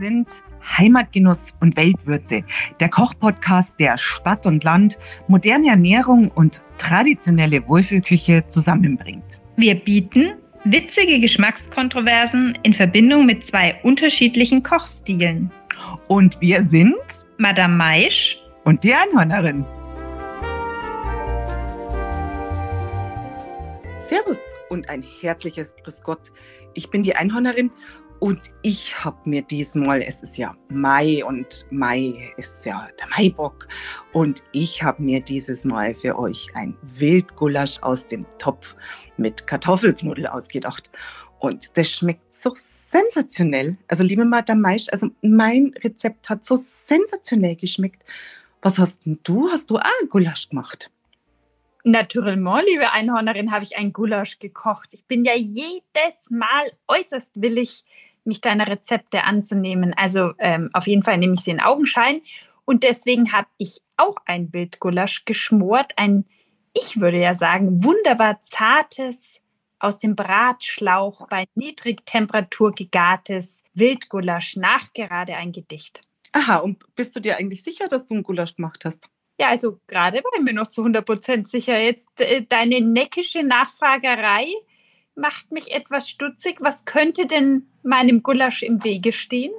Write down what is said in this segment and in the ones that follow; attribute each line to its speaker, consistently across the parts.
Speaker 1: sind Heimatgenuss und Weltwürze, der Kochpodcast, der Stadt und Land, moderne Ernährung und traditionelle Wohlfühlküche zusammenbringt.
Speaker 2: Wir bieten witzige Geschmackskontroversen in Verbindung mit zwei unterschiedlichen Kochstilen.
Speaker 1: Und wir sind
Speaker 2: Madame Maisch
Speaker 1: und die Einhörnerin. Servus und ein herzliches Grüß Gott. Ich bin die Einhörnerin und ich habe mir diesmal, es ist ja Mai und Mai ist ja der Maibock. Und ich habe mir dieses Mal für euch ein Wildgulasch aus dem Topf mit Kartoffelknuddel ausgedacht. Und das schmeckt so sensationell. Also liebe Madame Maisch, also mein Rezept hat so sensationell geschmeckt. Was hast denn du? Hast du auch ein Gulasch gemacht?
Speaker 2: Naturellement, liebe Einhornerin, habe ich ein Gulasch gekocht. Ich bin ja jedes Mal äußerst willig, mich deiner Rezepte anzunehmen. Also ähm, auf jeden Fall nehme ich sie in Augenschein. Und deswegen habe ich auch ein Wildgulasch geschmort. Ein, ich würde ja sagen, wunderbar zartes, aus dem Bratschlauch bei Niedrigtemperatur gegartes Wildgulasch, nachgerade ein Gedicht.
Speaker 1: Aha, und bist du dir eigentlich sicher, dass du ein Gulasch gemacht hast?
Speaker 2: Ja, also gerade war ich mir noch zu 100 Prozent sicher. Jetzt äh, deine neckische Nachfragerei macht mich etwas stutzig. Was könnte denn meinem Gulasch im Wege stehen?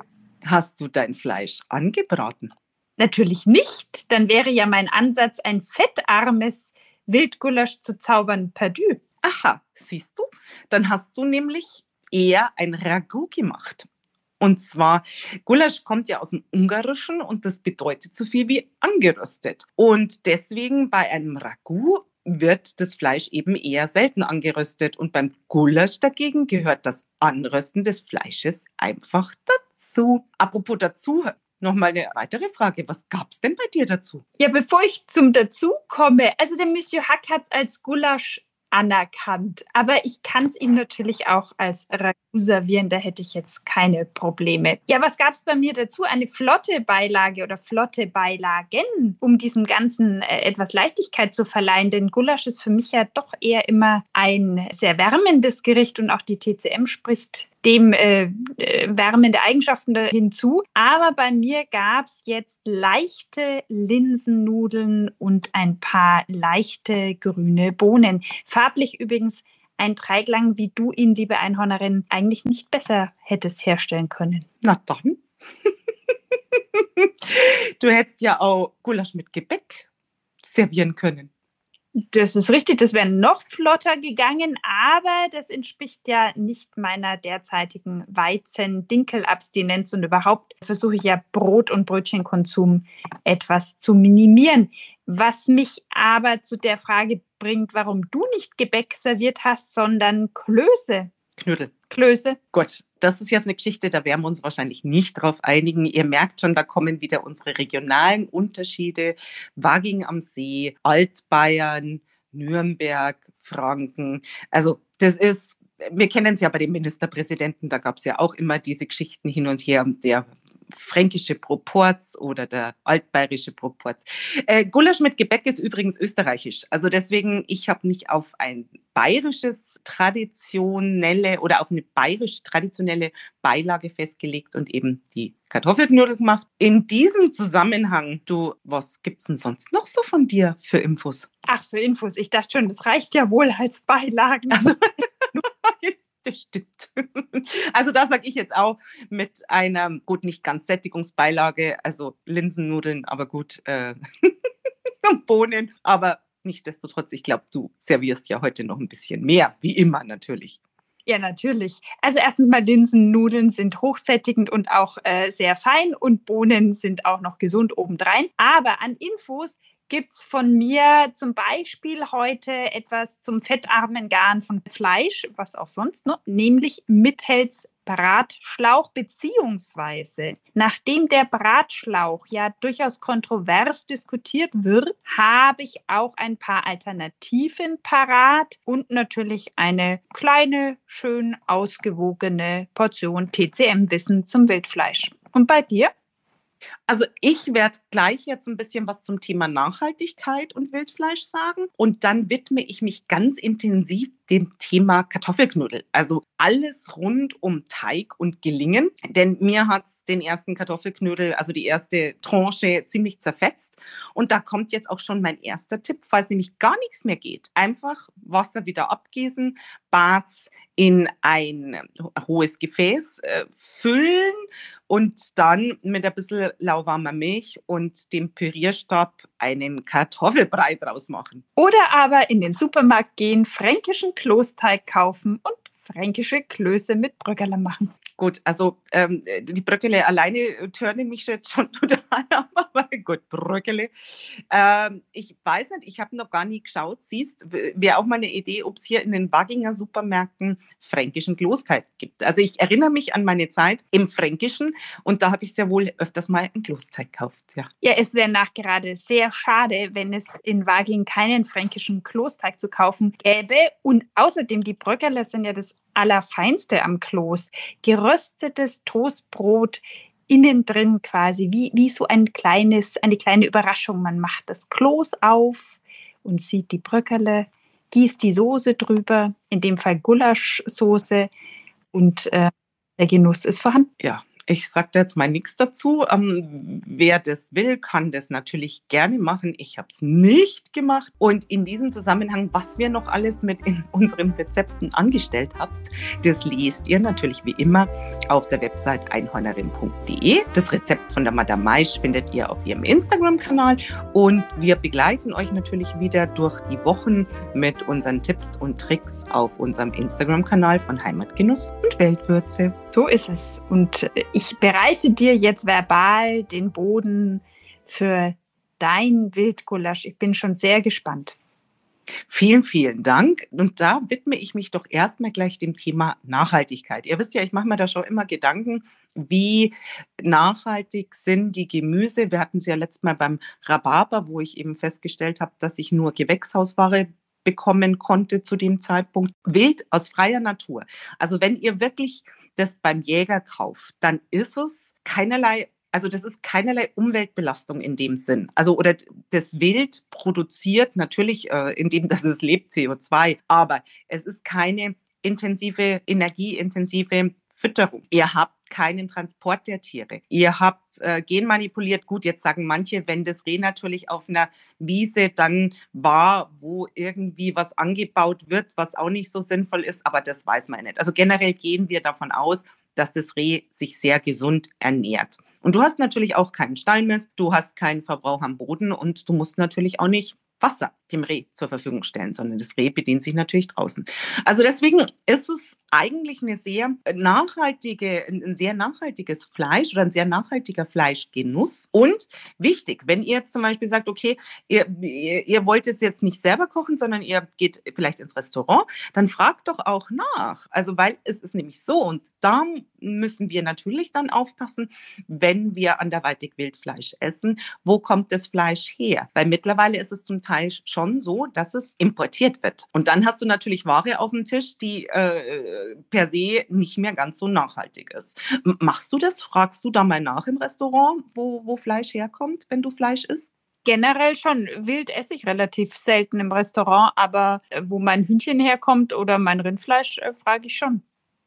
Speaker 1: Hast du dein Fleisch angebraten?
Speaker 2: Natürlich nicht. Dann wäre ja mein Ansatz, ein fettarmes Wildgulasch zu zaubern, perdu.
Speaker 1: Aha, siehst du? Dann hast du nämlich eher ein Ragout gemacht. Und zwar, Gulasch kommt ja aus dem Ungarischen und das bedeutet so viel wie angeröstet. Und deswegen bei einem Ragout wird das Fleisch eben eher selten angeröstet. Und beim Gulasch dagegen gehört das Anrösten des Fleisches einfach dazu. Apropos dazu, Nochmal eine weitere Frage. Was gab es denn bei dir dazu?
Speaker 2: Ja, bevor ich zum Dazu komme, also der Monsieur Hack hat es als Gulasch anerkannt. Aber ich kann es ihm natürlich auch als Ragout servieren, da hätte ich jetzt keine Probleme. Ja, was gab es bei mir dazu? Eine flotte Beilage oder flotte Beilagen, um diesem Ganzen äh, etwas Leichtigkeit zu verleihen. Denn Gulasch ist für mich ja doch eher immer ein sehr wärmendes Gericht und auch die TCM spricht dem äh, äh, wärmende Eigenschaften hinzu. Aber bei mir gab es jetzt leichte Linsennudeln und ein paar leichte grüne Bohnen. Farblich übrigens ein Dreiklang, wie du ihn, liebe Einhornerin, eigentlich nicht besser hättest herstellen können.
Speaker 1: Na dann. du hättest ja auch Gulasch mit Gebäck servieren können.
Speaker 2: Das ist richtig, das wäre noch flotter gegangen, aber das entspricht ja nicht meiner derzeitigen Weizen-Dinkel-Abstinenz und überhaupt versuche ich ja Brot- und Brötchenkonsum etwas zu minimieren. Was mich aber zu der Frage bringt, warum du nicht Gebäck serviert hast, sondern Klöße.
Speaker 1: Knödel.
Speaker 2: Klöße.
Speaker 1: Gut, das ist jetzt eine Geschichte, da werden wir uns wahrscheinlich nicht drauf einigen. Ihr merkt schon, da kommen wieder unsere regionalen Unterschiede. Waging am See, Altbayern, Nürnberg, Franken. Also das ist wir kennen es ja bei den Ministerpräsidenten, da gab es ja auch immer diese Geschichten hin und her. Der fränkische Proporz oder der altbayerische Proporz. Äh, Gulasch mit Gebäck ist übrigens österreichisch. Also deswegen, ich habe mich auf ein bayerisches traditionelle oder auf eine bayerisch traditionelle Beilage festgelegt und eben die Kartoffelknödel gemacht. In diesem Zusammenhang, du, was gibt es denn sonst noch so von dir für Infos?
Speaker 2: Ach, für Infos. Ich dachte schon, das reicht ja wohl als Beilagen. Also,
Speaker 1: Das stimmt. Also da sage ich jetzt auch mit einer, gut, nicht ganz Sättigungsbeilage, also Linsennudeln, aber gut, äh, Bohnen, aber nichtsdestotrotz, ich glaube, du servierst ja heute noch ein bisschen mehr, wie immer natürlich.
Speaker 2: Ja, natürlich. Also erstens mal Linsennudeln sind hochsättigend und auch äh, sehr fein und Bohnen sind auch noch gesund obendrein. Aber an Infos gibt es von mir zum Beispiel heute etwas zum fettarmen Garn von Fleisch, was auch sonst noch, nämlich Mithells Bratschlauch beziehungsweise nachdem der Bratschlauch ja durchaus kontrovers diskutiert wird, habe ich auch ein paar Alternativen parat und natürlich eine kleine, schön ausgewogene Portion TCM-Wissen zum Wildfleisch. Und bei dir?
Speaker 1: Also ich werde gleich jetzt ein bisschen was zum Thema Nachhaltigkeit und Wildfleisch sagen und dann widme ich mich ganz intensiv dem Thema Kartoffelknuddel. Also alles rund um Teig und Gelingen. Denn mir hat den ersten Kartoffelknödel, also die erste Tranche, ziemlich zerfetzt. Und da kommt jetzt auch schon mein erster Tipp, falls nämlich gar nichts mehr geht. Einfach Wasser wieder abgießen, Bad in ein hohes Gefäß äh, füllen und dann mit ein bisschen lauwarmer Milch und dem Pürierstab einen Kartoffelbrei draus machen.
Speaker 2: Oder aber in den Supermarkt gehen, fränkischen Klosteig kaufen und fränkische Klöße mit Bröckerle machen.
Speaker 1: Gut, also ähm, die Bröckele alleine turnen mich jetzt schon total ab, aber gut, Bröckele. Ähm, ich weiß nicht, ich habe noch gar nie geschaut. Siehst, wäre auch mal eine Idee, ob es hier in den Wagginger Supermärkten fränkischen Klosteig gibt. Also ich erinnere mich an meine Zeit im Fränkischen und da habe ich sehr wohl öfters mal einen Klosteig gekauft. Ja,
Speaker 2: ja es wäre nachgerade sehr schade, wenn es in Wagging keinen fränkischen Klosteig zu kaufen gäbe. Und außerdem, die Bröckele sind ja das Allerfeinste am Kloß. Geröstetes Toastbrot innen drin quasi, wie, wie so ein kleines, eine kleine Überraschung. Man macht das Kloß auf und sieht die Bröckerle, gießt die Soße drüber, in dem Fall Gulaschsoße und äh, der Genuss ist vorhanden.
Speaker 1: Ja, ich sage jetzt mal nichts dazu. Ähm, wer das will, kann das natürlich gerne machen. Ich habe es nicht gemacht. Und in diesem Zusammenhang, was wir noch alles mit in unseren Rezepten angestellt habt, das lest ihr natürlich wie immer auf der Website einhornerin.de. Das Rezept von der Madame Maisch findet ihr auf ihrem Instagram-Kanal. Und wir begleiten euch natürlich wieder durch die Wochen mit unseren Tipps und Tricks auf unserem Instagram-Kanal von Heimatgenuss und Weltwürze.
Speaker 2: So ist es. Und ich bereite dir jetzt verbal den Boden für dein Wildgulasch. Ich bin schon sehr gespannt.
Speaker 1: Vielen, vielen Dank. Und da widme ich mich doch erstmal gleich dem Thema Nachhaltigkeit. Ihr wisst ja, ich mache mir da schon immer Gedanken, wie nachhaltig sind die Gemüse. Wir hatten es ja letztes Mal beim Rhabarber, wo ich eben festgestellt habe, dass ich nur Gewächshausware bekommen konnte zu dem Zeitpunkt. Wild aus freier Natur. Also wenn ihr wirklich das beim Jäger kauft, dann ist es keinerlei also das ist keinerlei Umweltbelastung in dem Sinn. Also oder das Wild produziert natürlich, äh, indem das es lebt, CO2, aber es ist keine intensive, energieintensive Fütterung. Ihr habt keinen Transport der Tiere. Ihr habt äh, genmanipuliert. Gut, jetzt sagen manche, wenn das Reh natürlich auf einer Wiese dann war, wo irgendwie was angebaut wird, was auch nicht so sinnvoll ist, aber das weiß man nicht. Also generell gehen wir davon aus, dass das Reh sich sehr gesund ernährt. Und du hast natürlich auch keinen Stallmist, du hast keinen Verbrauch am Boden und du musst natürlich auch nicht Wasser dem Reh zur Verfügung stellen, sondern das Reh bedient sich natürlich draußen. Also deswegen ist es eigentlich eine sehr nachhaltige, ein sehr nachhaltiges Fleisch oder ein sehr nachhaltiger Fleischgenuss. Und wichtig, wenn ihr jetzt zum Beispiel sagt, okay, ihr, ihr, ihr wollt es jetzt nicht selber kochen, sondern ihr geht vielleicht ins Restaurant, dann fragt doch auch nach. Also weil es ist nämlich so und da müssen wir natürlich dann aufpassen, wenn wir anderweitig Wildfleisch essen, wo kommt das Fleisch her? Weil mittlerweile ist es zum Teil schon schon so, dass es importiert wird. Und dann hast du natürlich Ware auf dem Tisch, die äh, per se nicht mehr ganz so nachhaltig ist. Machst du das? Fragst du da mal nach im Restaurant, wo, wo Fleisch herkommt, wenn du Fleisch isst?
Speaker 2: Generell schon. Wild esse ich relativ selten im Restaurant, aber äh, wo mein Hühnchen herkommt oder mein Rindfleisch, äh, frage ich schon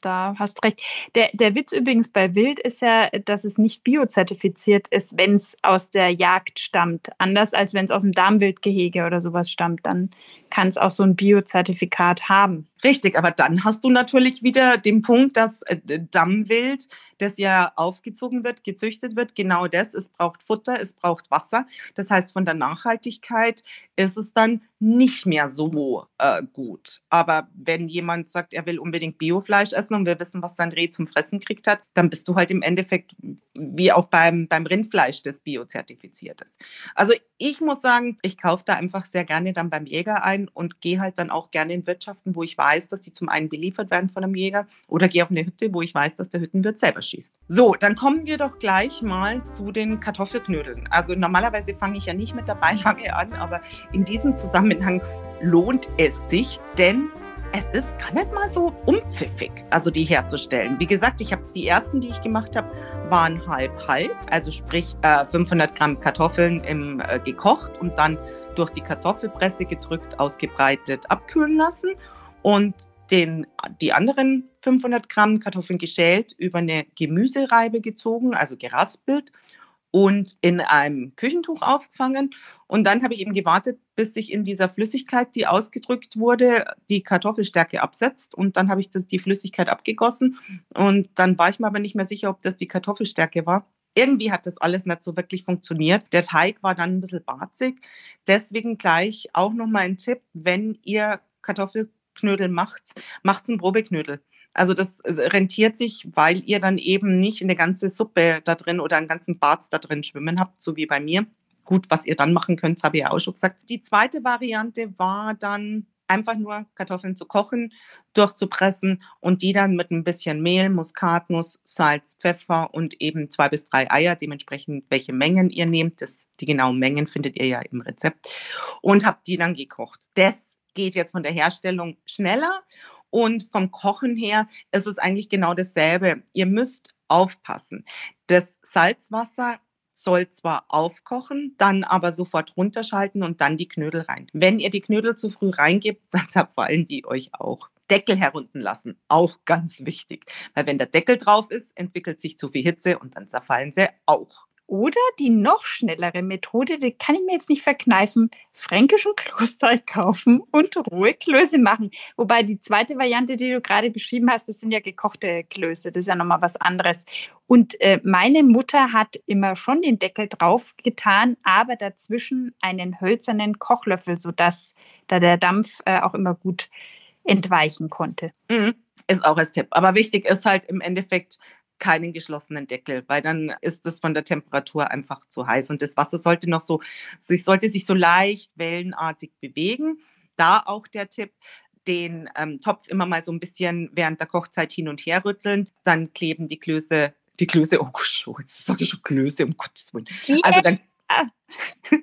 Speaker 2: da hast recht. Der, der Witz übrigens bei Wild ist ja, dass es nicht biozertifiziert ist, wenn es aus der Jagd stammt. Anders als wenn es aus dem Darmwildgehege oder sowas stammt. Dann kann es auch so ein Biozertifikat haben.
Speaker 1: Richtig, aber dann hast du natürlich wieder den Punkt, dass äh, Dammwild, das ja aufgezogen wird, gezüchtet wird, genau das, es braucht Futter, es braucht Wasser. Das heißt, von der Nachhaltigkeit ist es dann nicht mehr so äh, gut. Aber wenn jemand sagt, er will unbedingt Biofleisch essen und wir wissen, was sein Reh zum Fressen kriegt hat, dann bist du halt im Endeffekt wie auch beim, beim Rindfleisch, das biozertifiziert ist. Also ich muss sagen, ich kaufe da einfach sehr gerne dann beim Jäger ein und gehe halt dann auch gerne in Wirtschaften, wo ich weiß, dass die zum einen beliefert werden von einem Jäger oder gehe auf eine Hütte, wo ich weiß, dass der Hüttenwirt selber schießt. So, dann kommen wir doch gleich mal zu den Kartoffelknödeln. Also normalerweise fange ich ja nicht mit der Beilage an, aber in diesem Zusammenhang lohnt es sich, denn es ist gar nicht mal so unpfiffig, also die herzustellen. Wie gesagt, ich habe die ersten, die ich gemacht habe, waren halb halb, also sprich äh, 500 Gramm Kartoffeln im, äh, gekocht und dann durch die Kartoffelpresse gedrückt, ausgebreitet, abkühlen lassen und den, die anderen 500 Gramm Kartoffeln geschält über eine Gemüsereibe gezogen, also geraspelt und in einem Küchentuch aufgefangen. Und dann habe ich eben gewartet, bis sich in dieser Flüssigkeit, die ausgedrückt wurde, die Kartoffelstärke absetzt. Und dann habe ich das, die Flüssigkeit abgegossen. Und dann war ich mir aber nicht mehr sicher, ob das die Kartoffelstärke war. Irgendwie hat das alles nicht so wirklich funktioniert. Der Teig war dann ein bisschen barzig. Deswegen gleich auch nochmal ein Tipp, wenn ihr Kartoffelknödel macht, macht einen Probeknödel. Also das rentiert sich, weil ihr dann eben nicht eine ganze Suppe da drin oder einen ganzen Barz da drin schwimmen habt, so wie bei mir. Gut, was ihr dann machen könnt, habe ich ja auch schon gesagt. Die zweite Variante war dann einfach nur Kartoffeln zu kochen, durchzupressen und die dann mit ein bisschen Mehl, Muskatnuss, Salz, Pfeffer und eben zwei bis drei Eier, dementsprechend welche Mengen ihr nehmt. Das, die genauen Mengen findet ihr ja im Rezept. Und habt die dann gekocht. Das geht jetzt von der Herstellung schneller und vom Kochen her ist es eigentlich genau dasselbe. Ihr müsst aufpassen. Das Salzwasser soll zwar aufkochen, dann aber sofort runterschalten und dann die Knödel rein. Wenn ihr die Knödel zu früh reingibt, dann zerfallen die euch auch. Deckel herunten lassen, auch ganz wichtig. Weil wenn der Deckel drauf ist, entwickelt sich zu viel Hitze und dann zerfallen sie auch.
Speaker 2: Oder die noch schnellere Methode, die kann ich mir jetzt nicht verkneifen, fränkischen Klosteig kaufen und rohe Klöße machen. Wobei die zweite Variante, die du gerade beschrieben hast, das sind ja gekochte Klöße, das ist ja nochmal was anderes. Und äh, meine Mutter hat immer schon den Deckel drauf getan, aber dazwischen einen hölzernen Kochlöffel, sodass da der Dampf äh, auch immer gut entweichen konnte.
Speaker 1: Mhm. Ist auch als Tipp. Aber wichtig ist halt im Endeffekt, keinen geschlossenen Deckel, weil dann ist es von der Temperatur einfach zu heiß und das Wasser sollte noch so, sich sollte sich so leicht wellenartig bewegen. Da auch der Tipp, den ähm, Topf immer mal so ein bisschen während der Kochzeit hin und her rütteln, dann kleben die Klöße, die Klöße, oh Gott, jetzt sage ich schon Klöße, um Gottes Willen. Also dann,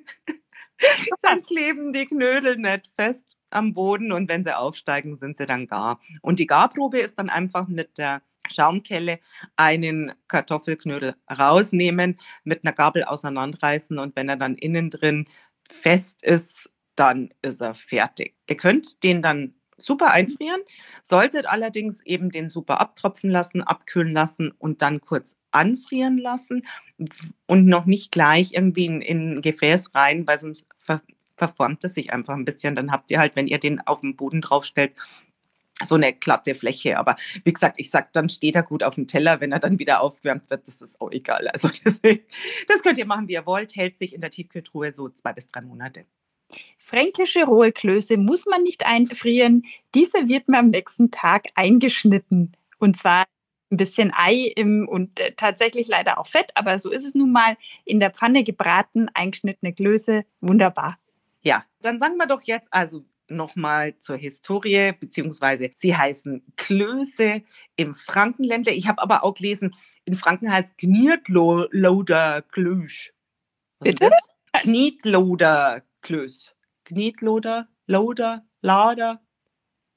Speaker 1: dann kleben die Knödel nicht fest am Boden und wenn sie aufsteigen, sind sie dann gar. Und die Garprobe ist dann einfach mit der Schaumkelle einen Kartoffelknödel rausnehmen, mit einer Gabel auseinanderreißen und wenn er dann innen drin fest ist, dann ist er fertig. Ihr könnt den dann super einfrieren, solltet allerdings eben den super abtropfen lassen, abkühlen lassen und dann kurz anfrieren lassen und noch nicht gleich irgendwie in, in ein Gefäß rein, weil sonst ver verformt es sich einfach ein bisschen. Dann habt ihr halt, wenn ihr den auf den Boden draufstellt, so eine glatte Fläche. Aber wie gesagt, ich sage, dann steht er gut auf dem Teller, wenn er dann wieder aufgewärmt wird, das ist auch egal. Also deswegen, das könnt ihr machen, wie ihr wollt, hält sich in der Tiefkühltruhe so zwei bis drei Monate.
Speaker 2: Fränkische rohe Klöße muss man nicht einfrieren. Diese wird man am nächsten Tag eingeschnitten. Und zwar ein bisschen Ei im, und äh, tatsächlich leider auch Fett, aber so ist es nun mal. In der Pfanne gebraten, eingeschnittene Klöße, wunderbar.
Speaker 1: Ja, dann sagen wir doch jetzt also, nochmal zur Historie, beziehungsweise sie heißen Klöße im Frankenländler. Ich habe aber auch gelesen, in Franken heißt Knietloder Klösch.
Speaker 2: Bitte?
Speaker 1: Knietloder Klöß. Knietloder, Loder, Lader.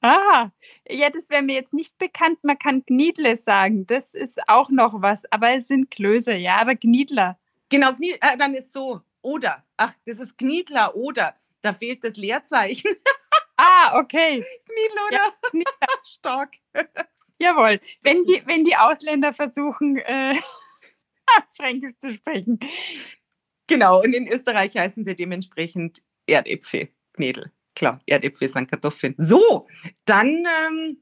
Speaker 2: Ah, ja, das wäre mir jetzt nicht bekannt. Man kann Gniedle sagen. Das ist auch noch was. Aber es sind Klöße, ja, aber Gniedler.
Speaker 1: Genau, äh, dann ist so. Oder. Ach, das ist Gniedler oder. Da fehlt das Leerzeichen.
Speaker 2: Ah, okay.
Speaker 1: Knieloder. Ja,
Speaker 2: Stark. Jawohl. Wenn die, wenn die Ausländer versuchen, äh, Fränkisch zu sprechen.
Speaker 1: Genau, und in Österreich heißen sie dementsprechend Erdäpfel, Knädel. Klar, Erdäpfel sind Kartoffeln. So, dann ähm,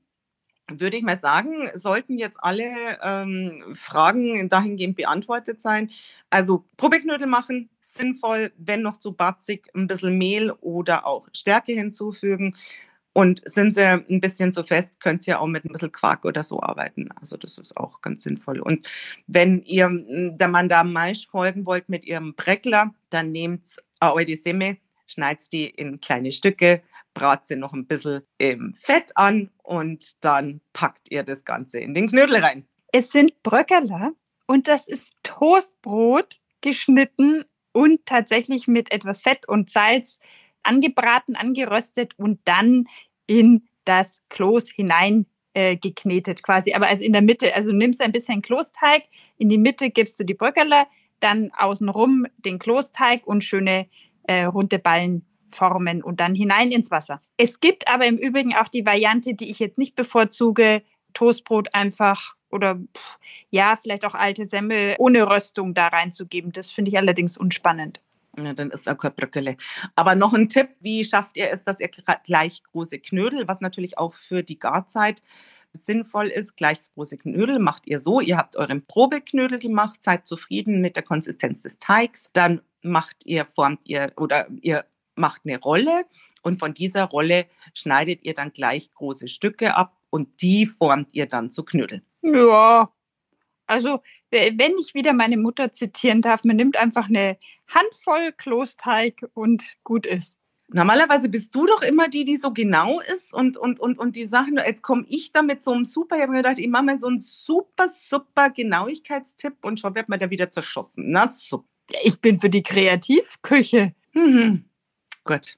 Speaker 1: würde ich mal sagen, sollten jetzt alle ähm, Fragen dahingehend beantwortet sein. Also Probeknödel machen, sinnvoll, wenn noch zu batzig, ein bisschen Mehl oder auch Stärke hinzufügen. Und sind sie ein bisschen zu fest, könnt ihr auch mit ein bisschen Quark oder so arbeiten. Also das ist auch ganz sinnvoll. Und wenn ihr hm, der Mandam-Mais folgen wollt mit ihrem Breckler, dann nehmt eure Semme, schneidet die in kleine Stücke, brat sie noch ein bisschen im Fett an und dann packt ihr das Ganze in den Knödel rein.
Speaker 2: Es sind Bröckerler und das ist Toastbrot geschnitten und tatsächlich mit etwas Fett und Salz angebraten, angeröstet und dann in das Kloß hinein äh, geknetet quasi, aber also in der Mitte. Also nimmst ein bisschen Kloßteig, in die Mitte gibst du die Bröckerle, dann außenrum den Kloßteig und schöne äh, runde Ballen formen und dann hinein ins Wasser. Es gibt aber im Übrigen auch die Variante, die ich jetzt nicht bevorzuge, Toastbrot einfach oder ja, vielleicht auch alte Semmel ohne Röstung da reinzugeben. Das finde ich allerdings unspannend.
Speaker 1: Ja, dann ist auch kein Bröckele. Aber noch ein Tipp, wie schafft ihr es, dass ihr gleich große Knödel, was natürlich auch für die Garzeit sinnvoll ist, gleich große Knödel macht ihr so, ihr habt euren Probeknödel gemacht, seid zufrieden mit der Konsistenz des Teigs, dann macht ihr, formt ihr oder ihr macht eine Rolle und von dieser Rolle schneidet ihr dann gleich große Stücke ab und die formt ihr dann zu Knödel.
Speaker 2: Ja, also wenn ich wieder meine Mutter zitieren darf, man nimmt einfach eine Handvoll Klosteig und gut ist.
Speaker 1: Normalerweise bist du doch immer die, die so genau ist und, und, und, und die Sachen, jetzt komme ich da mit so einem super, ich habe mir gedacht, ich mache mal so einen super, super Genauigkeitstipp und schon wird man da wieder zerschossen. Na super.
Speaker 2: Ich bin für die Kreativküche.
Speaker 1: Mhm. Gut.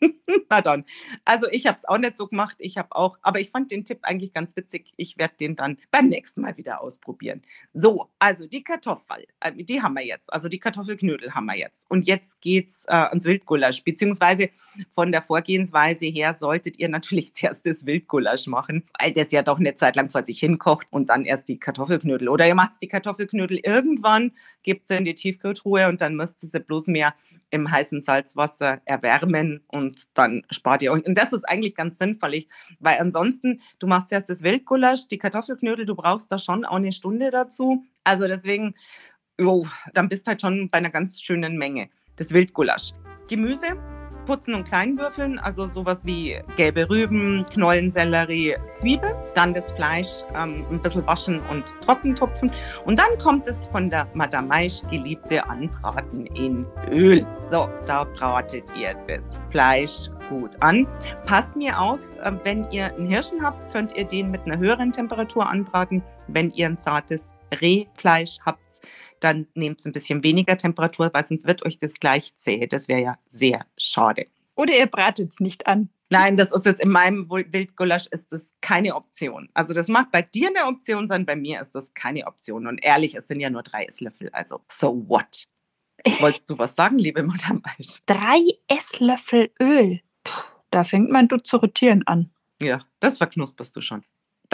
Speaker 1: Na dann. Also ich habe es auch nicht so gemacht. Ich habe auch, aber ich fand den Tipp eigentlich ganz witzig. Ich werde den dann beim nächsten Mal wieder ausprobieren. So, also die Kartoffel, äh, die haben wir jetzt. Also die Kartoffelknödel haben wir jetzt. Und jetzt geht's äh, ans Wildgulasch. Beziehungsweise von der Vorgehensweise her solltet ihr natürlich zuerst das Wildgulasch machen, weil das ja doch eine Zeit lang vor sich hinkocht und dann erst die Kartoffelknödel. Oder ihr macht die Kartoffelknödel irgendwann, gebt sie in die Tiefkühltruhe und dann müsst ihr sie bloß mehr im heißen Salzwasser erwärmen und dann spart ihr euch. Und das ist eigentlich ganz sinnvoll, weil ansonsten, du machst erst das Wildgulasch, die Kartoffelknödel, du brauchst da schon auch eine Stunde dazu. Also deswegen, jo, dann bist halt schon bei einer ganz schönen Menge. Das Wildgulasch. Gemüse, putzen und kleinwürfeln, also sowas wie gelbe Rüben, Knollensellerie, Zwiebel. Dann das Fleisch ähm, ein bisschen waschen und trocken tupfen. Und dann kommt es von der Madame Maisch geliebte Anbraten in Öl. So, da bratet ihr das Fleisch gut an. Passt mir auf, äh, wenn ihr einen Hirschen habt, könnt ihr den mit einer höheren Temperatur anbraten. Wenn ihr ein zartes Rehfleisch habt, dann nehmt es ein bisschen weniger Temperatur, weil sonst wird euch das gleich zäh. Das wäre ja sehr schade.
Speaker 2: Oder ihr bratet es nicht an.
Speaker 1: Nein, das ist jetzt in meinem Wildgulasch ist das keine Option. Also das mag bei dir eine Option sein, bei mir ist das keine Option. Und ehrlich, es sind ja nur drei Esslöffel. Also so what? Wolltest du was sagen, liebe Mutter Maisch?
Speaker 2: Drei Esslöffel Öl. Puh, da fängt man du zu rotieren an.
Speaker 1: Ja, das verknusperst du schon.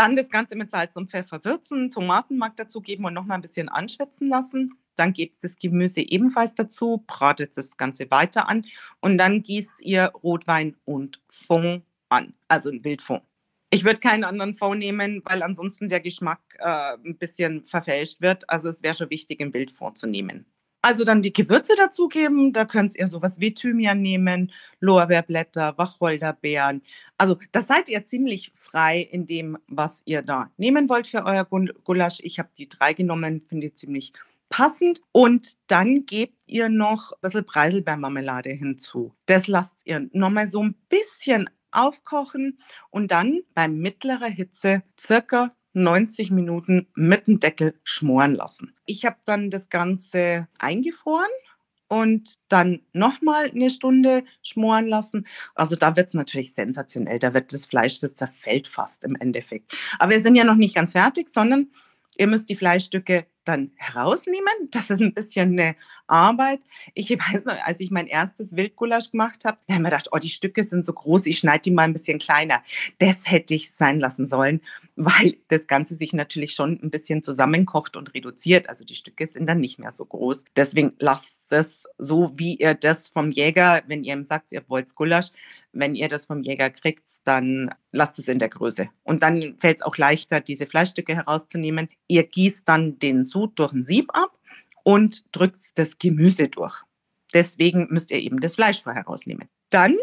Speaker 1: Dann das Ganze mit Salz und Pfeffer würzen, Tomatenmark dazugeben und nochmal ein bisschen anschwitzen lassen. Dann gebt das Gemüse ebenfalls dazu, bratet das Ganze weiter an und dann gießt ihr Rotwein und Fond an, also ein Wildfond. Ich würde keinen anderen Fond nehmen, weil ansonsten der Geschmack äh, ein bisschen verfälscht wird. Also es wäre schon wichtig, einen Wildfond zu nehmen. Also dann die Gewürze dazugeben. Da könnt ihr sowas wie Thymian nehmen, Lorbeerblätter, Wacholderbeeren. Also da seid ihr ziemlich frei in dem, was ihr da nehmen wollt für euer Gulasch. Ich habe die drei genommen, finde ich ziemlich passend. Und dann gebt ihr noch ein bisschen Preiselbeermarmelade hinzu. Das lasst ihr nochmal so ein bisschen aufkochen und dann bei mittlerer Hitze circa 90 Minuten mit dem Deckel schmoren lassen. Ich habe dann das Ganze eingefroren und dann nochmal eine Stunde schmoren lassen. Also da wird es natürlich sensationell. Da wird das Fleisch, das zerfällt fast im Endeffekt. Aber wir sind ja noch nicht ganz fertig, sondern ihr müsst die Fleischstücke dann herausnehmen. Das ist ein bisschen eine Arbeit. Ich weiß noch, als ich mein erstes Wildgulasch gemacht habe, da habe ich mir gedacht, oh, die Stücke sind so groß, ich schneide die mal ein bisschen kleiner. Das hätte ich sein lassen sollen, weil das Ganze sich natürlich schon ein bisschen zusammenkocht und reduziert. Also die Stücke sind dann nicht mehr so groß. Deswegen lasst es so, wie ihr das vom Jäger, wenn ihr ihm sagt, ihr wollt Gulasch, wenn ihr das vom Jäger kriegt, dann lasst es in der Größe. Und dann fällt es auch leichter, diese Fleischstücke herauszunehmen. Ihr gießt dann den Sud durch ein Sieb ab und drückt das Gemüse durch. Deswegen müsst ihr eben das Fleisch vorher rausnehmen. Dann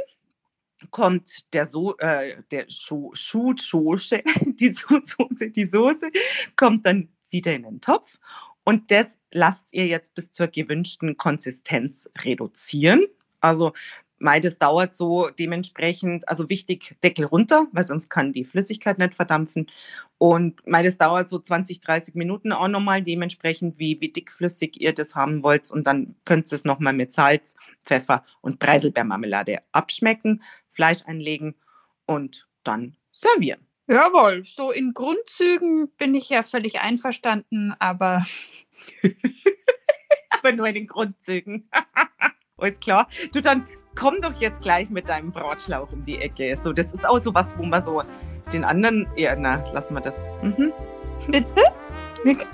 Speaker 1: kommt der so äh, der Soße, die Soße, die Soße kommt dann wieder in den Topf und das lasst ihr jetzt bis zur gewünschten Konsistenz reduzieren. Also Mei, das dauert so dementsprechend, also wichtig, Deckel runter, weil sonst kann die Flüssigkeit nicht verdampfen. Und mei, das dauert so 20, 30 Minuten auch nochmal, dementsprechend, wie, wie dickflüssig ihr das haben wollt. Und dann könnt ihr es nochmal mit Salz, Pfeffer und Preiselbeermarmelade abschmecken, Fleisch einlegen und dann servieren.
Speaker 2: Jawohl, so in Grundzügen bin ich ja völlig einverstanden, aber.
Speaker 1: aber nur in den Grundzügen. Alles klar. Du, dann komm doch jetzt gleich mit deinem Bratschlauch um die Ecke. So, das ist auch so was, wo man so den anderen, ja, na, lassen wir das. Mhm.
Speaker 2: Bitte? Nix.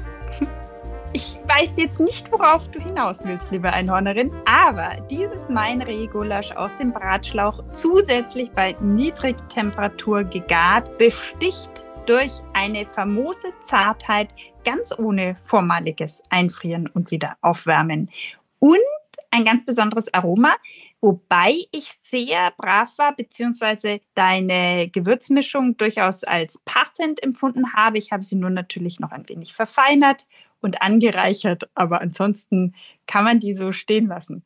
Speaker 2: Ich weiß jetzt nicht, worauf du hinaus willst, liebe Einhornerin, aber dieses Mein-Rehgulasch aus dem Bratschlauch zusätzlich bei Niedrigtemperatur gegart besticht durch eine famose Zartheit ganz ohne vormaliges Einfrieren und wieder aufwärmen. Und ein ganz besonderes Aroma, wobei ich sehr brav war, beziehungsweise deine Gewürzmischung durchaus als passend empfunden habe. Ich habe sie nur natürlich noch ein wenig verfeinert und angereichert, aber ansonsten kann man die so stehen lassen.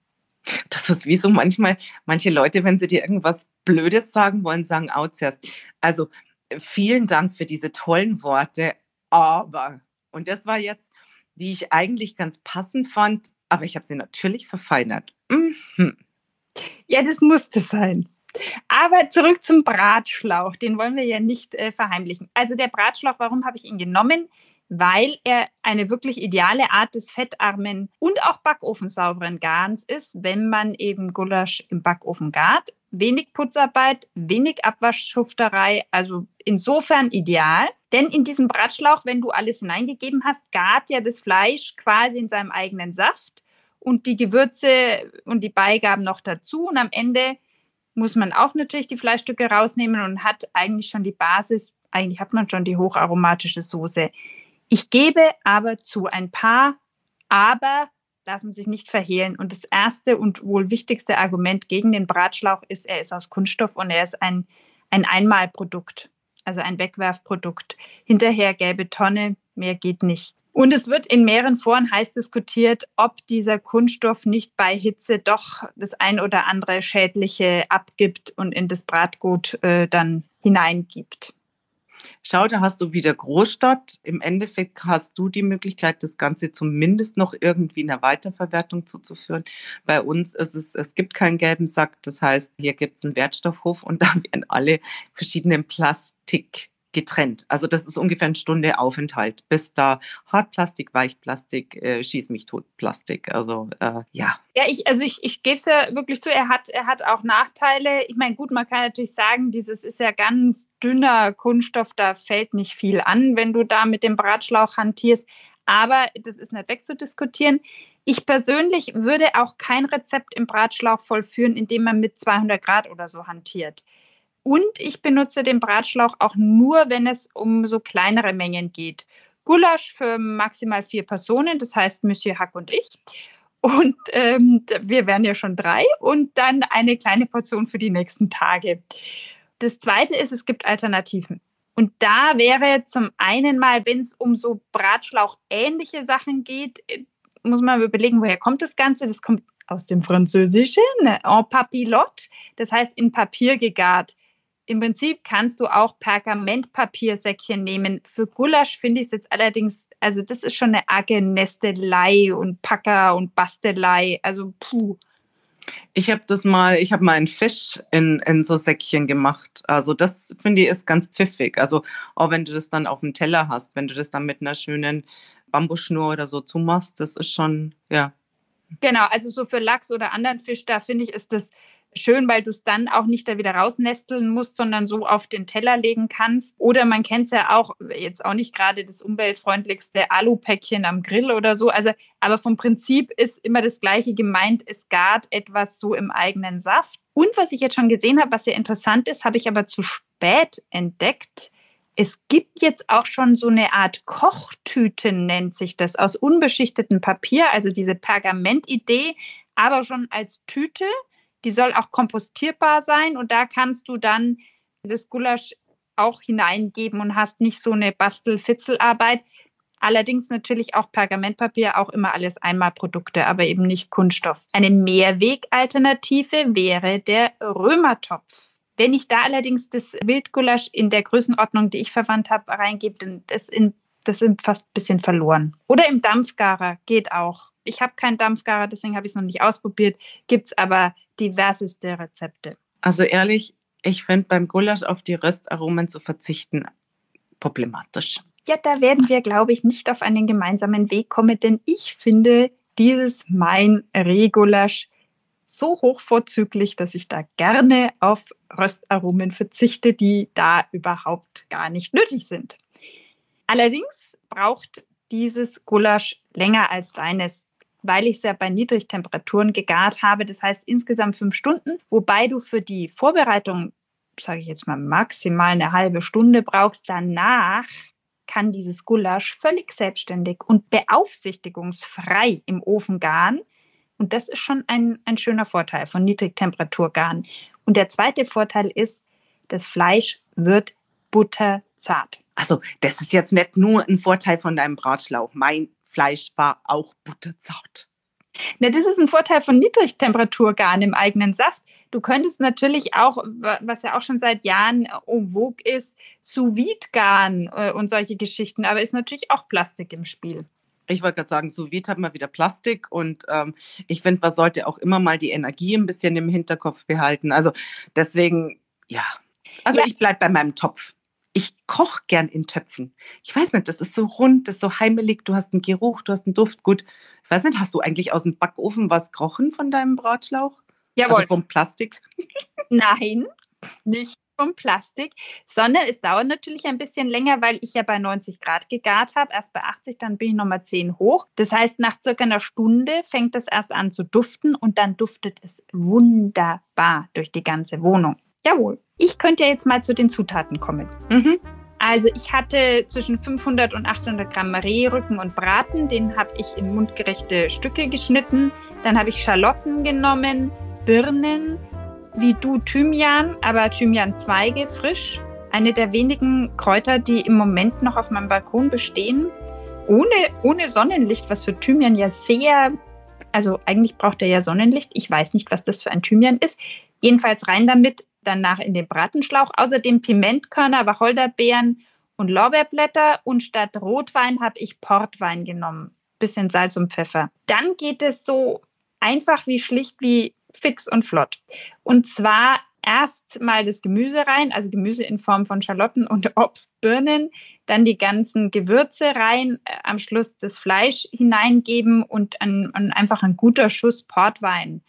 Speaker 1: Das ist wie so manchmal, manche Leute, wenn sie dir irgendwas Blödes sagen wollen, sagen auch zuerst. Also vielen Dank für diese tollen Worte, aber, und das war jetzt, die ich eigentlich ganz passend fand, aber ich habe sie natürlich verfeinert. Mhm.
Speaker 2: Ja, das musste sein. Aber zurück zum Bratschlauch. Den wollen wir ja nicht äh, verheimlichen. Also der Bratschlauch, warum habe ich ihn genommen? Weil er eine wirklich ideale Art des fettarmen und auch backofensauberen Garns ist, wenn man eben Gulasch im Backofen gart. Wenig Putzarbeit, wenig Abwaschschufterei, also insofern ideal. Denn in diesem Bratschlauch, wenn du alles hineingegeben hast, gart ja das Fleisch quasi in seinem eigenen Saft und die Gewürze und die Beigaben noch dazu. Und am Ende muss man auch natürlich die Fleischstücke rausnehmen und hat eigentlich schon die Basis, eigentlich hat man schon die hocharomatische Soße. Ich gebe aber zu ein paar, aber lassen sich nicht verhehlen. Und das erste und wohl wichtigste Argument gegen den Bratschlauch ist, er ist aus Kunststoff und er ist ein, ein Einmalprodukt also ein Wegwerfprodukt. Hinterher gelbe Tonne, mehr geht nicht. Und es wird in mehreren Foren heiß diskutiert, ob dieser Kunststoff nicht bei Hitze doch das ein oder andere Schädliche abgibt und in das Bratgut äh, dann hineingibt.
Speaker 1: Schau, da hast du wieder Großstadt. Im Endeffekt hast du die Möglichkeit, das Ganze zumindest noch irgendwie in der Weiterverwertung zuzuführen. Bei uns ist es, es gibt keinen gelben Sack. Das heißt, hier gibt es einen Wertstoffhof und da werden alle verschiedenen Plastik getrennt. Also das ist ungefähr eine Stunde Aufenthalt, bis da Hartplastik, Weichplastik, äh, schieß mich tot Plastik. Also äh, ja.
Speaker 2: Ja, ich, also ich, ich gebe es ja wirklich zu, er hat, er hat auch Nachteile. Ich meine, gut, man kann natürlich sagen, dieses ist ja ganz dünner Kunststoff, da fällt nicht viel an, wenn du da mit dem Bratschlauch hantierst. Aber das ist nicht wegzudiskutieren. Ich persönlich würde auch kein Rezept im Bratschlauch vollführen, indem man mit 200 Grad oder so hantiert. Und ich benutze den Bratschlauch auch nur, wenn es um so kleinere Mengen geht. Gulasch für maximal vier Personen, das heißt Monsieur Hack und ich. Und ähm, wir wären ja schon drei. Und dann eine kleine Portion für die nächsten Tage. Das Zweite ist, es gibt Alternativen. Und da wäre zum einen mal, wenn es um so Bratschlauch-ähnliche Sachen geht, äh, muss man überlegen, woher kommt das Ganze? Das kommt aus dem Französischen, en papillote, das heißt in Papier gegart im Prinzip kannst du auch Pergamentpapiersäckchen nehmen. Für Gulasch finde ich es jetzt allerdings, also das ist schon eine arge Nestelei und Packer und Bastelei. Also puh.
Speaker 1: Ich habe das mal, ich habe mal einen Fisch in, in so Säckchen gemacht. Also das finde ich ist ganz pfiffig. Also auch wenn du das dann auf dem Teller hast, wenn du das dann mit einer schönen Bambusschnur oder so zumachst, das ist schon, ja.
Speaker 2: Genau, also so für Lachs oder anderen Fisch, da finde ich, ist das schön, weil du es dann auch nicht da wieder rausnesteln musst, sondern so auf den Teller legen kannst. Oder man kennt es ja auch, jetzt auch nicht gerade das umweltfreundlichste Alupäckchen am Grill oder so. Also, aber vom Prinzip ist immer das Gleiche gemeint. Es gart etwas so im eigenen Saft. Und was ich jetzt schon gesehen habe, was sehr interessant ist, habe ich aber zu spät entdeckt. Es gibt jetzt auch schon so eine Art Kochtüten, nennt sich das, aus unbeschichtetem Papier, also diese Pergamentidee, aber schon als Tüte die soll auch kompostierbar sein und da kannst du dann das Gulasch auch hineingeben und hast nicht so eine Bastel-Fitzelarbeit. Allerdings natürlich auch Pergamentpapier, auch immer alles Einmalprodukte, aber eben nicht Kunststoff. Eine Mehrwegalternative wäre der Römertopf. Wenn ich da allerdings das Wildgulasch in der Größenordnung, die ich verwandt habe, reingebe, dann das, in, das sind fast ein bisschen verloren. Oder im Dampfgarer geht auch. Ich habe keinen Dampfgarer, deswegen habe ich es noch nicht ausprobiert. Gibt es aber diverseste Rezepte.
Speaker 1: Also ehrlich, ich finde beim Gulasch auf die Röstaromen zu verzichten problematisch.
Speaker 2: Ja, da werden wir, glaube ich, nicht auf einen gemeinsamen Weg kommen, denn ich finde dieses mein Regulasch so hochvorzüglich, dass ich da gerne auf Röstaromen verzichte, die da überhaupt gar nicht nötig sind. Allerdings braucht dieses Gulasch länger als deines, weil ich es ja bei Niedrigtemperaturen gegart habe. Das heißt insgesamt fünf Stunden, wobei du für die Vorbereitung, sage ich jetzt mal, maximal eine halbe Stunde brauchst. Danach kann dieses Gulasch völlig selbstständig und beaufsichtigungsfrei im Ofen garen. Und das ist schon ein, ein schöner Vorteil von Niedrigtemperaturgaren. Und der zweite Vorteil ist, das Fleisch wird butterzart.
Speaker 1: Also, das ist jetzt nicht nur ein Vorteil von deinem Bratschlauch. Mein Fleisch war auch butterzart.
Speaker 2: Na, das ist ein Vorteil von Niedrigtemperaturgaren im eigenen Saft. Du könntest natürlich auch, was ja auch schon seit Jahren en vogue ist, sous garen äh, und solche Geschichten, aber ist natürlich auch Plastik im Spiel.
Speaker 1: Ich wollte gerade sagen, sous vide hat man wieder Plastik und ähm, ich finde, man sollte auch immer mal die Energie ein bisschen im Hinterkopf behalten. Also deswegen, ja. Also ja. ich bleibe bei meinem Topf ich koche gern in Töpfen. Ich weiß nicht, das ist so rund, das ist so heimelig, du hast einen Geruch, du hast einen Duft. Gut, ich weiß nicht, hast du eigentlich aus dem Backofen was kochen von deinem Bratschlauch?
Speaker 2: Jawohl.
Speaker 1: Also vom Plastik?
Speaker 2: Nein, nicht vom Plastik, sondern es dauert natürlich ein bisschen länger, weil ich ja bei 90 Grad gegart habe. Erst bei 80, dann bin ich nochmal 10 hoch. Das heißt, nach circa einer Stunde fängt es erst an zu duften und dann duftet es wunderbar durch die ganze Wohnung. Jawohl. Ich könnte ja jetzt mal zu den Zutaten kommen. Mhm. Also ich hatte zwischen 500 und 800 Gramm Rehrücken und Braten. Den habe ich in mundgerechte Stücke geschnitten. Dann habe ich Schalotten genommen, Birnen, wie du Thymian, aber Thymianzweige frisch. Eine der wenigen Kräuter, die im Moment noch auf meinem Balkon bestehen. Ohne, ohne Sonnenlicht, was für Thymian ja sehr, also eigentlich braucht er ja Sonnenlicht. Ich weiß nicht, was das für ein Thymian ist. Jedenfalls rein damit danach in den Bratenschlauch. Außerdem Pimentkörner, Wacholderbeeren und Lorbeerblätter. Und statt Rotwein habe ich Portwein genommen. Bisschen Salz und Pfeffer. Dann geht es so einfach wie schlicht wie fix und flott. Und zwar erst mal das Gemüse rein, also Gemüse in Form von Schalotten und Obstbirnen, dann die ganzen Gewürze rein, äh, am Schluss das Fleisch hineingeben und ein, ein, einfach ein guter Schuss Portwein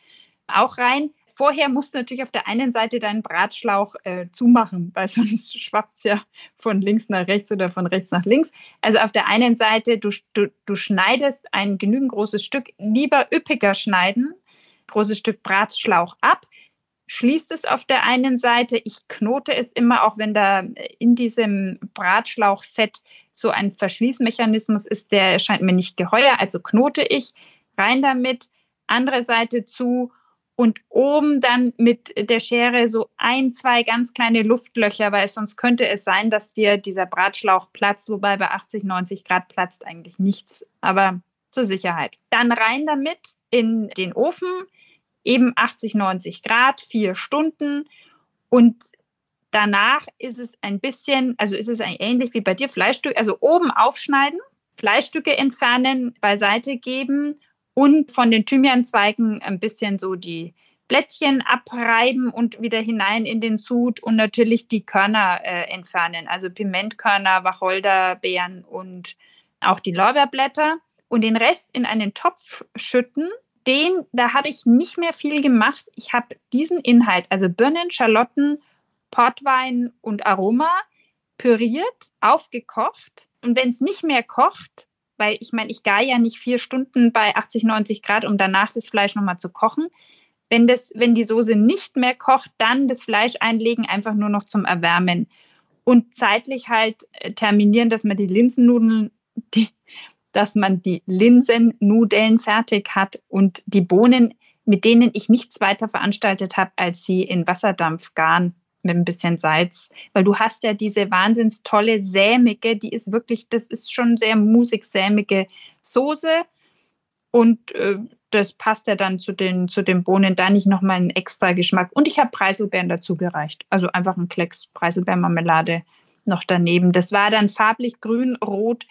Speaker 2: auch rein vorher musst du natürlich auf der einen Seite deinen Bratschlauch äh, zumachen, weil sonst schwappt es ja von links nach rechts oder von rechts nach links. Also auf der einen Seite, du, du, du schneidest ein genügend großes Stück, lieber üppiger schneiden, großes Stück Bratschlauch ab, schließt es auf der einen Seite. Ich knote es immer, auch wenn da in diesem Bratschlauch-Set so ein Verschließmechanismus ist, der erscheint mir nicht geheuer. Also knote ich rein damit, andere Seite zu und oben dann mit der Schere so ein, zwei ganz kleine Luftlöcher, weil sonst könnte es sein, dass dir dieser Bratschlauch platzt, wobei bei 80, 90 Grad platzt eigentlich nichts, aber zur Sicherheit. Dann rein damit in den Ofen, eben 80, 90 Grad, vier Stunden und danach ist es ein bisschen, also ist es ähnlich wie bei dir, Fleischstücke, also oben aufschneiden, Fleischstücke entfernen, beiseite geben und von den Thymianzweigen ein bisschen so die Blättchen abreiben und wieder hinein in den Sud und natürlich die Körner äh, entfernen, also Pimentkörner, Wacholderbeeren und auch die Lorbeerblätter und den Rest in einen Topf schütten. Den, da habe ich nicht mehr viel gemacht. Ich habe diesen Inhalt, also Birnen, Schalotten, Portwein und Aroma, püriert, aufgekocht. Und wenn es nicht mehr kocht, weil ich meine, ich gar ja nicht vier Stunden bei 80, 90 Grad, um danach das Fleisch nochmal zu kochen. Wenn, das, wenn die Soße nicht mehr kocht, dann das Fleisch einlegen, einfach nur noch zum Erwärmen. Und zeitlich halt äh, terminieren, dass man die Linsennudeln, die, dass man die Linsennudeln fertig hat und die Bohnen, mit denen ich nichts weiter veranstaltet habe, als sie in Wasserdampf garen mit ein bisschen Salz, weil du hast ja diese wahnsinns tolle sämige, die ist wirklich, das ist schon sehr musig sämige Soße und äh, das passt ja dann zu den, zu den Bohnen, da nicht nochmal einen extra Geschmack. Und ich habe Preiselbeeren dazu gereicht, also einfach ein Klecks Preiselbeermarmelade noch daneben. Das war dann farblich grün, rot,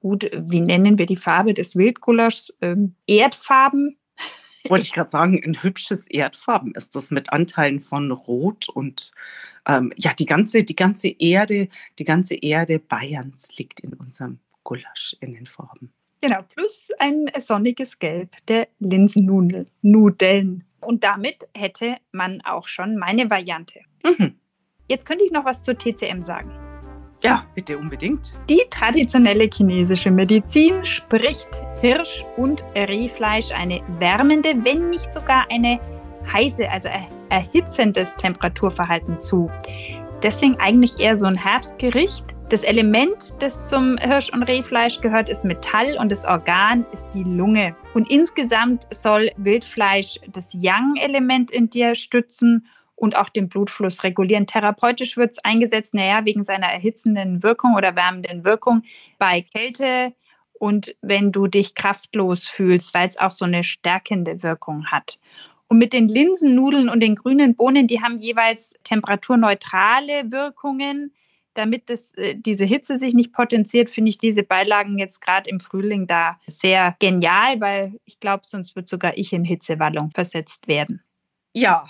Speaker 2: gut, wie nennen wir die Farbe des Wildgulaschs? Ähm, Erdfarben
Speaker 1: wollte ich gerade sagen, ein hübsches Erdfarben ist das mit Anteilen von Rot und ähm, ja, die ganze, die ganze Erde, die ganze Erde Bayerns liegt in unserem Gulasch in den Farben.
Speaker 2: Genau, plus ein sonniges Gelb der Linsennudeln. Und damit hätte man auch schon meine Variante. Mhm. Jetzt könnte ich noch was zur TCM sagen.
Speaker 1: Ja, bitte unbedingt.
Speaker 2: Die traditionelle chinesische Medizin spricht Hirsch- und Rehfleisch eine wärmende, wenn nicht sogar eine heiße, also erhitzendes Temperaturverhalten zu. Deswegen eigentlich eher so ein Herbstgericht. Das Element, das zum Hirsch- und Rehfleisch gehört, ist Metall und das Organ ist die Lunge. Und insgesamt soll Wildfleisch das Yang-Element in dir stützen und auch den Blutfluss regulieren. Therapeutisch wird es eingesetzt, naja, wegen seiner erhitzenden Wirkung oder wärmenden Wirkung bei Kälte und wenn du dich kraftlos fühlst, weil es auch so eine stärkende Wirkung hat. Und mit den Linsennudeln und den grünen Bohnen, die haben jeweils temperaturneutrale Wirkungen. Damit das, äh, diese Hitze sich nicht potenziert, finde ich diese Beilagen jetzt gerade im Frühling da sehr genial, weil ich glaube, sonst wird sogar ich in Hitzewallung versetzt werden.
Speaker 1: Ja,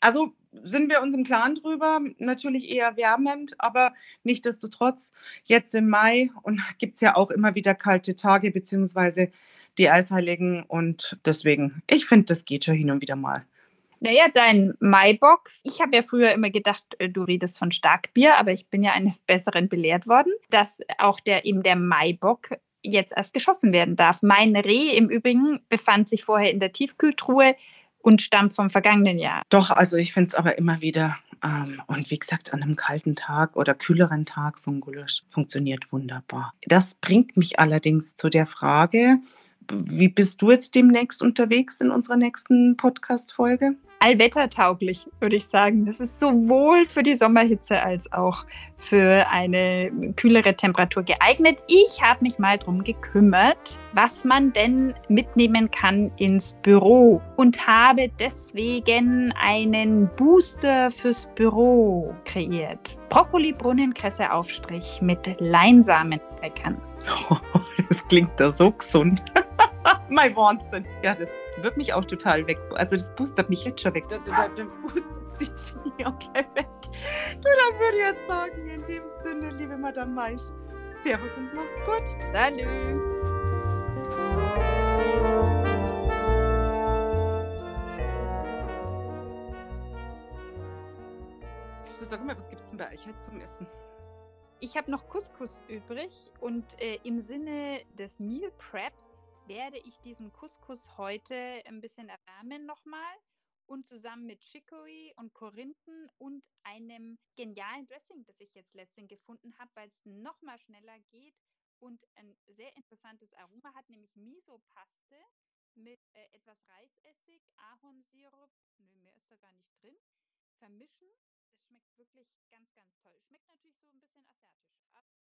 Speaker 1: also sind wir uns im Klaren drüber, natürlich eher wärmend, aber nichtdestotrotz, jetzt im Mai und gibt es ja auch immer wieder kalte Tage, beziehungsweise die Eisheiligen und deswegen, ich finde, das geht schon hin und wieder mal.
Speaker 2: Naja, dein Maibock. Ich habe ja früher immer gedacht, äh, du redest von Starkbier, aber ich bin ja eines Besseren belehrt worden, dass auch der eben der Maibock jetzt erst geschossen werden darf. Mein Reh im Übrigen befand sich vorher in der Tiefkühltruhe und stammt vom vergangenen Jahr.
Speaker 1: Doch, also ich finde es aber immer wieder, ähm, und wie gesagt, an einem kalten Tag oder kühleren Tag so ein Gulasch funktioniert wunderbar. Das bringt mich allerdings zu der Frage, wie bist du jetzt demnächst unterwegs in unserer nächsten Podcast-Folge?
Speaker 2: allwettertauglich, würde ich sagen. Das ist sowohl für die Sommerhitze als auch für eine kühlere Temperatur geeignet. Ich habe mich mal darum gekümmert, was man denn mitnehmen kann ins Büro und habe deswegen einen Booster fürs Büro kreiert. Brokkoli, Brunnenkresse Aufstrich mit Leinsamenbäckern.
Speaker 1: Oh, das klingt da so gesund. Mein Wahnsinn. Ja, das wird mich auch total weg. Also das boostert mich jetzt schon weg. Da, da, da boostet die Chili auch gleich weg. Du, dann würde ich jetzt sagen, in dem Sinne, liebe Madame Maisch, Servus und mach's gut.
Speaker 2: Salut.
Speaker 1: Du sag mal, was gibt's denn bei euch heute zum Essen?
Speaker 2: Ich habe noch Couscous übrig und äh, im Sinne des Meal Prep werde ich diesen Couscous heute ein bisschen erwärmen nochmal und zusammen mit Chicory und Korinthen und einem genialen Dressing, das ich jetzt letztens gefunden habe, weil es nochmal schneller geht und ein sehr interessantes Aroma hat, nämlich Miso-Paste mit äh, etwas Reisessig, Ahornsirup, nö, mehr ist da gar nicht drin, vermischen. Das schmeckt wirklich ganz, ganz toll. Schmeckt natürlich so ein bisschen asiatisch.